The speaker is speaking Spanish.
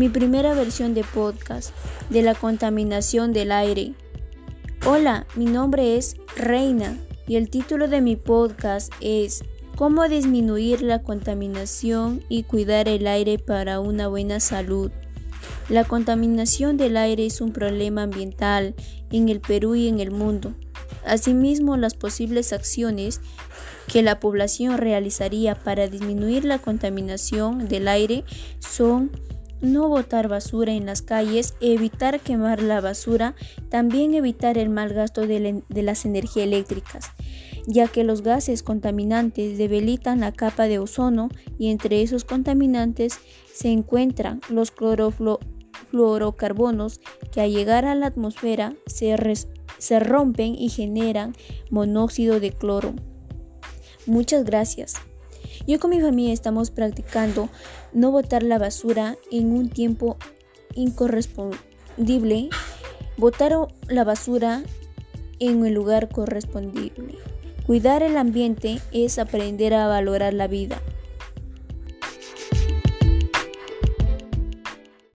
mi primera versión de podcast de la contaminación del aire. Hola, mi nombre es Reina y el título de mi podcast es Cómo disminuir la contaminación y cuidar el aire para una buena salud. La contaminación del aire es un problema ambiental en el Perú y en el mundo. Asimismo, las posibles acciones que la población realizaría para disminuir la contaminación del aire son no botar basura en las calles, evitar quemar la basura, también evitar el mal gasto de, las energías eléctricas, ya que los gases contaminantes debilitan la capa de ozono y entre esos contaminantes se encuentran los cloroflo fluorocarbonos que al llegar a la atmósfera se, se rompen y generan monóxido de cloro. Muchas gracias. Yo con mi familia estamos practicando no botar la basura en un tiempo incorrespondible, botar la basura en el lugar correspondible. Cuidar el ambiente es aprender a valorar la vida.